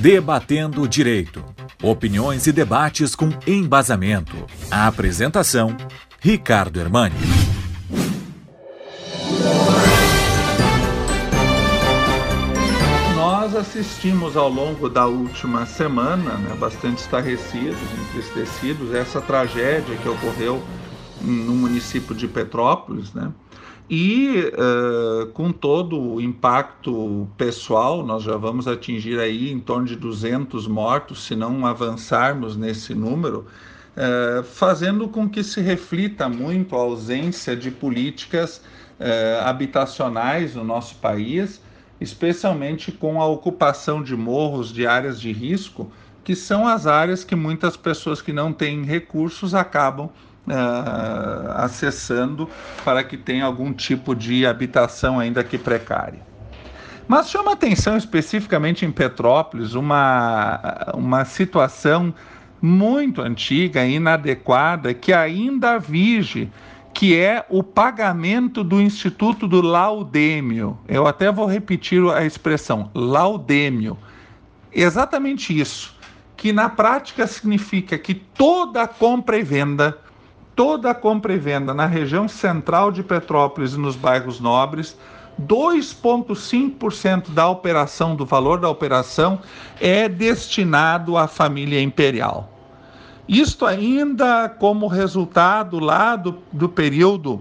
Debatendo o Direito. Opiniões e debates com embasamento. A apresentação: Ricardo Hermani. Nós assistimos ao longo da última semana, né, bastante estarrecidos, entristecidos, essa tragédia que ocorreu no município de Petrópolis, né? E uh, com todo o impacto pessoal, nós já vamos atingir aí em torno de 200 mortos, se não avançarmos nesse número, uh, fazendo com que se reflita muito a ausência de políticas uh, habitacionais no nosso país, especialmente com a ocupação de morros, de áreas de risco, que são as áreas que muitas pessoas que não têm recursos acabam uh, acessando para que tenha algum tipo de habitação ainda que precária. Mas chama atenção especificamente em Petrópolis uma, uma situação muito antiga, inadequada, que ainda vige, que é o pagamento do Instituto do Laudêmio. Eu até vou repetir a expressão, laudêmio. Exatamente isso, que na prática significa que toda compra e venda toda a compra e venda na região central de Petrópolis e nos bairros nobres, 2,5% da operação, do valor da operação, é destinado à família imperial. Isto ainda como resultado lá do, do período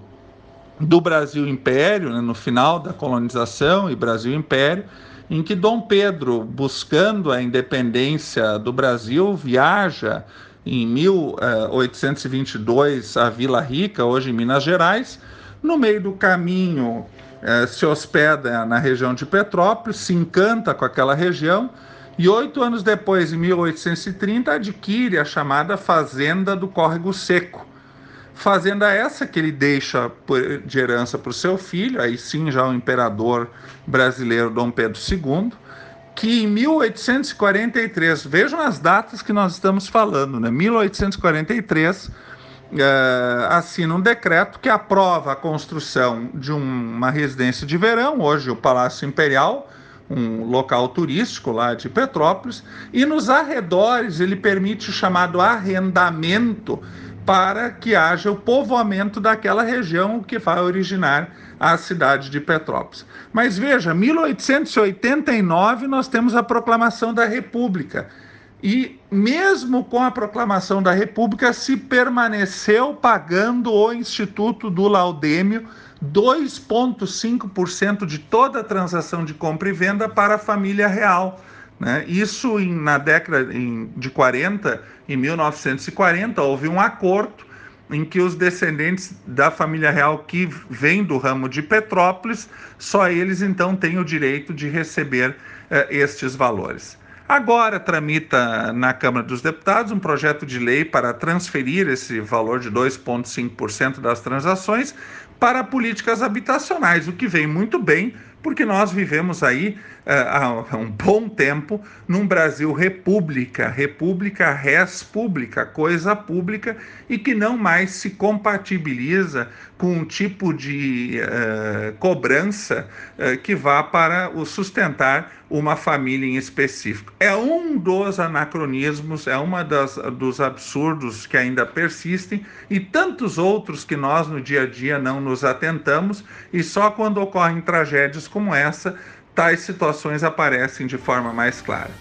do Brasil Império, né, no final da colonização e Brasil Império, em que Dom Pedro, buscando a independência do Brasil, viaja em 1822 a Vila Rica, hoje em Minas Gerais. No meio do caminho, eh, se hospeda na região de Petrópolis, se encanta com aquela região e oito anos depois, em 1830, adquire a chamada Fazenda do Córrego Seco. Fazenda essa que ele deixa de herança para o seu filho, aí sim já o imperador brasileiro Dom Pedro II que em 1843, vejam as datas que nós estamos falando, né? 1843 é, assina um decreto que aprova a construção de uma residência de verão, hoje o Palácio Imperial, um local turístico lá de Petrópolis, e nos arredores ele permite o chamado arrendamento para que haja o povoamento daquela região que vai originar a cidade de Petrópolis. Mas veja, 1889 nós temos a proclamação da República. E mesmo com a proclamação da República, se permaneceu pagando o Instituto do Laudêmio 2,5% de toda a transação de compra e venda para a família real. Né? Isso em, na década em, de 40, em 1940, houve um acordo em que os descendentes da família real que vem do ramo de Petrópolis, só eles então têm o direito de receber eh, estes valores. Agora tramita na Câmara dos Deputados um projeto de lei para transferir esse valor de 2,5% das transações para políticas habitacionais, o que vem muito bem, porque nós vivemos aí uh, há um bom tempo num Brasil república, república res pública, coisa pública, e que não mais se compatibiliza com um tipo de uh, cobrança uh, que vá para o sustentar uma família em específico. É um dos anacronismos, é uma das, dos absurdos que ainda persistem e tantos outros que nós no dia a dia não nos atentamos e só quando ocorrem tragédias como essa, tais situações aparecem de forma mais clara.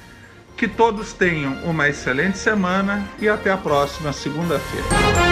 Que todos tenham uma excelente semana e até a próxima segunda-feira.